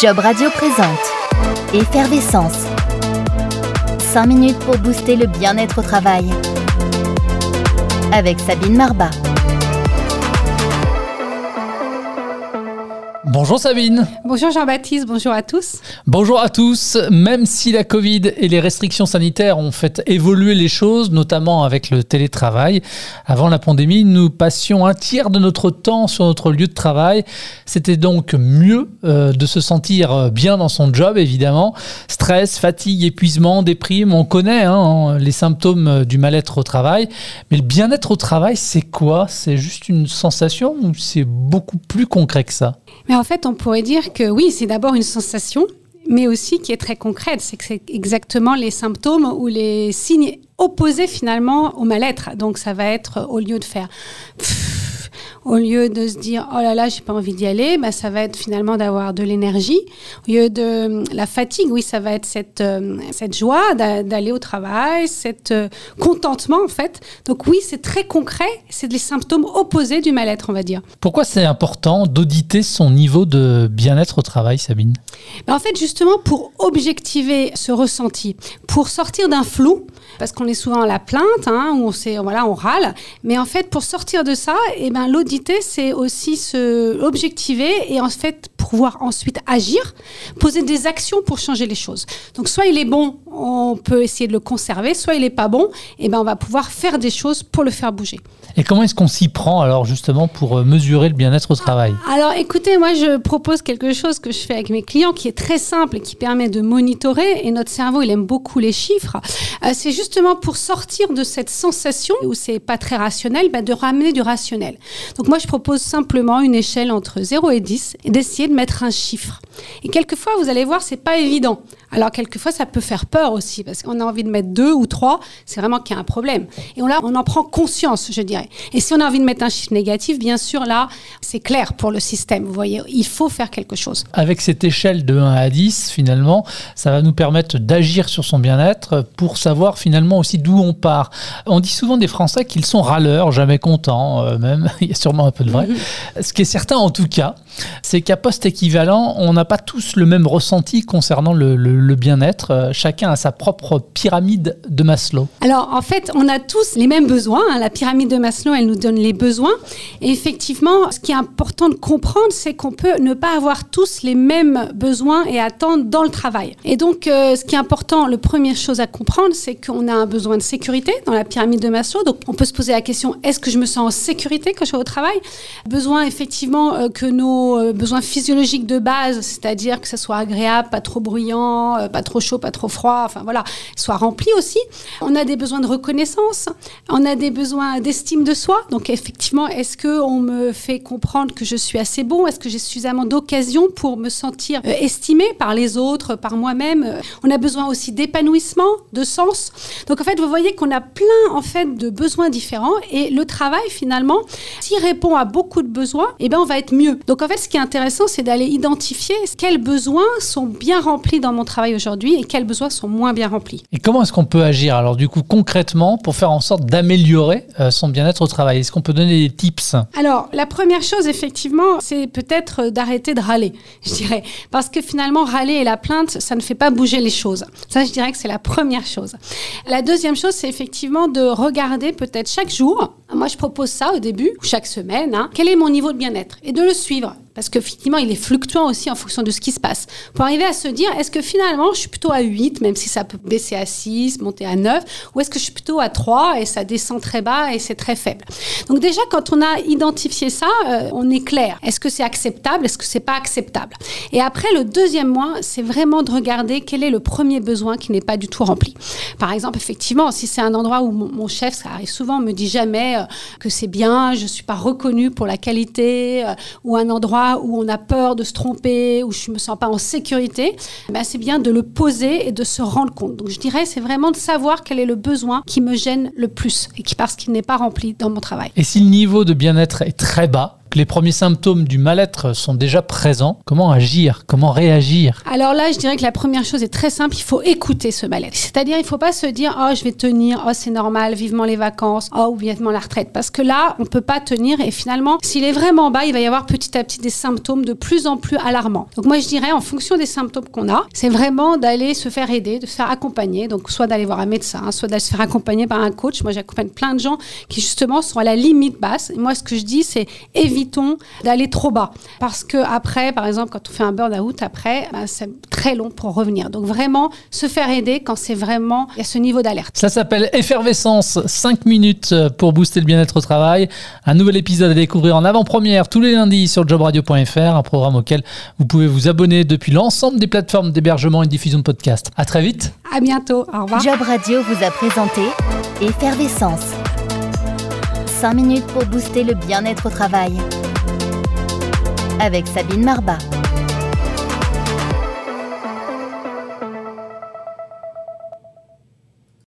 Job Radio présente Effervescence. 5 minutes pour booster le bien-être au travail. Avec Sabine Marbat. Bonjour Sabine. Bonjour Jean-Baptiste, bonjour à tous. Bonjour à tous. Même si la Covid et les restrictions sanitaires ont fait évoluer les choses, notamment avec le télétravail, avant la pandémie, nous passions un tiers de notre temps sur notre lieu de travail. C'était donc mieux euh, de se sentir bien dans son job, évidemment. Stress, fatigue, épuisement, déprime, on connaît hein, les symptômes du mal-être au travail. Mais le bien-être au travail, c'est quoi? C'est juste une sensation ou c'est beaucoup plus concret que ça? Mais en fait, on pourrait dire que oui, c'est d'abord une sensation, mais aussi qui est très concrète. C'est que c'est exactement les symptômes ou les signes opposés finalement au mal-être. Donc ça va être au lieu de faire au lieu de se dire oh là là j'ai pas envie d'y aller bah, ça va être finalement d'avoir de l'énergie. Au lieu de la fatigue oui ça va être cette euh, cette joie d'aller au travail cet euh, contentement en fait. Donc oui c'est très concret c'est les symptômes opposés du mal-être on va dire. Pourquoi c'est important d'auditer son niveau de bien-être au travail Sabine? Bah, en fait justement pour objectiver ce ressenti pour sortir d'un flou parce qu'on est souvent à la plainte hein, où on sait voilà on râle mais en fait pour sortir de ça et eh ben l'audit c'est aussi se objectiver et en fait pouvoir ensuite agir, poser des actions pour changer les choses. Donc soit il est bon, on peut essayer de le conserver, soit il est pas bon, et ben on va pouvoir faire des choses pour le faire bouger. Et comment est-ce qu'on s'y prend alors justement pour euh, mesurer le bien-être au travail? Alors écoutez, moi je propose quelque chose que je fais avec mes clients qui est très simple et qui permet de monitorer et notre cerveau il aime beaucoup les chiffres. Euh, c'est justement pour sortir de cette sensation où c'est pas très rationnel, ben, de ramener du rationnel. Donc moi je propose simplement une échelle entre 0 et 10 et d'essayer de mettre un chiffre. Et quelquefois vous allez voir c'est pas évident. Alors quelquefois ça peut faire peur aussi parce qu'on a envie de mettre deux ou trois, c'est vraiment qu'il y a un problème. Et on, là, on en prend conscience, je dirais. Et si on a envie de mettre un chiffre négatif, bien sûr, là, c'est clair pour le système. Vous voyez, il faut faire quelque chose. Avec cette échelle de 1 à 10, finalement, ça va nous permettre d'agir sur son bien-être pour savoir finalement aussi d'où on part. On dit souvent des Français qu'ils sont râleurs, jamais contents, euh, même. il y a sûrement un peu de vrai. Ce qui est certain en tout cas, c'est qu'à poste équivalent, on n'a pas tous le même ressenti concernant le, bien-être. Euh, chacun a sa propre pyramide de Maslow. Alors en fait, on a tous les mêmes besoins. Hein. La pyramide de Maslow elle nous donne les besoins. Et effectivement, ce qui est important de comprendre, c'est qu'on peut ne pas avoir tous les mêmes besoins et attentes dans le travail. Et donc, euh, ce qui est important, la première chose à comprendre, c'est qu'on a un besoin de sécurité dans la pyramide de Maslow. Donc, on peut se poser la question est-ce que je me sens en sécurité quand je vais au travail? Besoin effectivement euh, que nos besoins physiologiques de base, c'est-à-dire que ce soit agréable, pas trop bruyant, pas trop chaud, pas trop froid, enfin voilà, soient remplis aussi. On a des besoins de reconnaissance, on a des besoins d'estime de soi. Donc effectivement, est-ce que on me fait comprendre que je suis assez bon? Est-ce que j'ai suffisamment d'occasions pour me sentir euh, estimé par les autres, par moi-même? On a besoin aussi d'épanouissement, de sens. Donc en fait, vous voyez qu'on a plein en fait de besoins différents et le travail finalement, s'il répond à beaucoup de besoins, eh ben on va être mieux. Donc en fait, ce qui est intéressant, c'est d'aller identifier quels besoins sont bien remplis dans mon travail aujourd'hui et quels besoins sont moins bien remplis. Et comment est-ce qu'on peut agir alors du coup concrètement pour faire en sorte d'améliorer euh, son bien-être au travail? Est-ce qu'on peut donner des tips? Alors, la première chose, effectivement, c'est peut-être d'arrêter de râler, je dirais. Parce que finalement, râler et la plainte, ça ne fait pas bouger les choses. Ça, je dirais que c'est la première chose. La deuxième chose, c'est effectivement de regarder peut-être chaque jour. Moi, je propose ça au début, chaque semaine. Hein, quel est mon niveau de bien-être? Et de le suivre parce que finalement, il est fluctuant aussi en fonction de ce qui se passe. Pour arriver à se dire, est-ce que finalement, je suis plutôt à 8, même si ça peut baisser à 6, monter à 9, ou est-ce que je suis plutôt à 3 et ça descend très bas et c'est très faible? Donc déjà, quand on a identifié ça, euh, on est clair. Est-ce que c'est acceptable? Est-ce que c'est pas acceptable? Et après, le deuxième mois, c'est vraiment de regarder quel est le premier besoin qui n'est pas du tout rempli. Par exemple, effectivement, si c'est un endroit où mon, chef, ça arrive souvent, me dit jamais euh, que c'est bien, je suis pas reconnu pour la qualité, euh, ou un endroit où on a peur de se tromper, où je ne me sens pas en sécurité, ben c'est bien de le poser et de se rendre compte. Donc je dirais, c'est vraiment de savoir quel est le besoin qui me gêne le plus et qui parce qu'il n'est pas rempli dans mon travail. Et si le niveau de bien-être est très bas, les premiers symptômes du mal-être sont déjà présents. Comment agir? Comment réagir? Alors là, je dirais que la première chose est très simple, il faut écouter ce mal-être. C'est-à-dire, il ne faut pas se dire, oh, je vais tenir, oh, c'est normal, vivement les vacances, oh, ou vivement la retraite. Parce que là, on ne peut pas tenir et finalement, s'il est vraiment bas, il va y avoir petit à petit des symptômes de plus en plus alarmants. Donc moi, je dirais, en fonction des symptômes qu'on a, c'est vraiment d'aller se faire aider, de se faire accompagner. Donc soit d'aller voir un médecin, soit d'aller se faire accompagner par un coach. Moi, j'accompagne plein de gens qui justement sont à la limite basse. Et moi, ce que je dis, c'est évitons d'aller trop bas. Parce que après, par exemple, quand on fait un burn-out, après, bah, c'est très long pour revenir. Donc vraiment, se faire aider quand c'est vraiment à ce niveau d'alerte. Ça s'appelle Effervescence, 5 minutes pour booster le bien-être au travail. Un nouvel épisode à découvrir en avant-première tous les lundis sur jobradio.fr, un programme auquel vous pouvez vous abonner depuis l'ensemble des plateformes d'hébergement et de diffusion de podcasts. À très vite. À bientôt. Au revoir. Job Radio vous a présenté Effervescence. 5 minutes pour booster le bien-être au travail. Avec Sabine Marbat.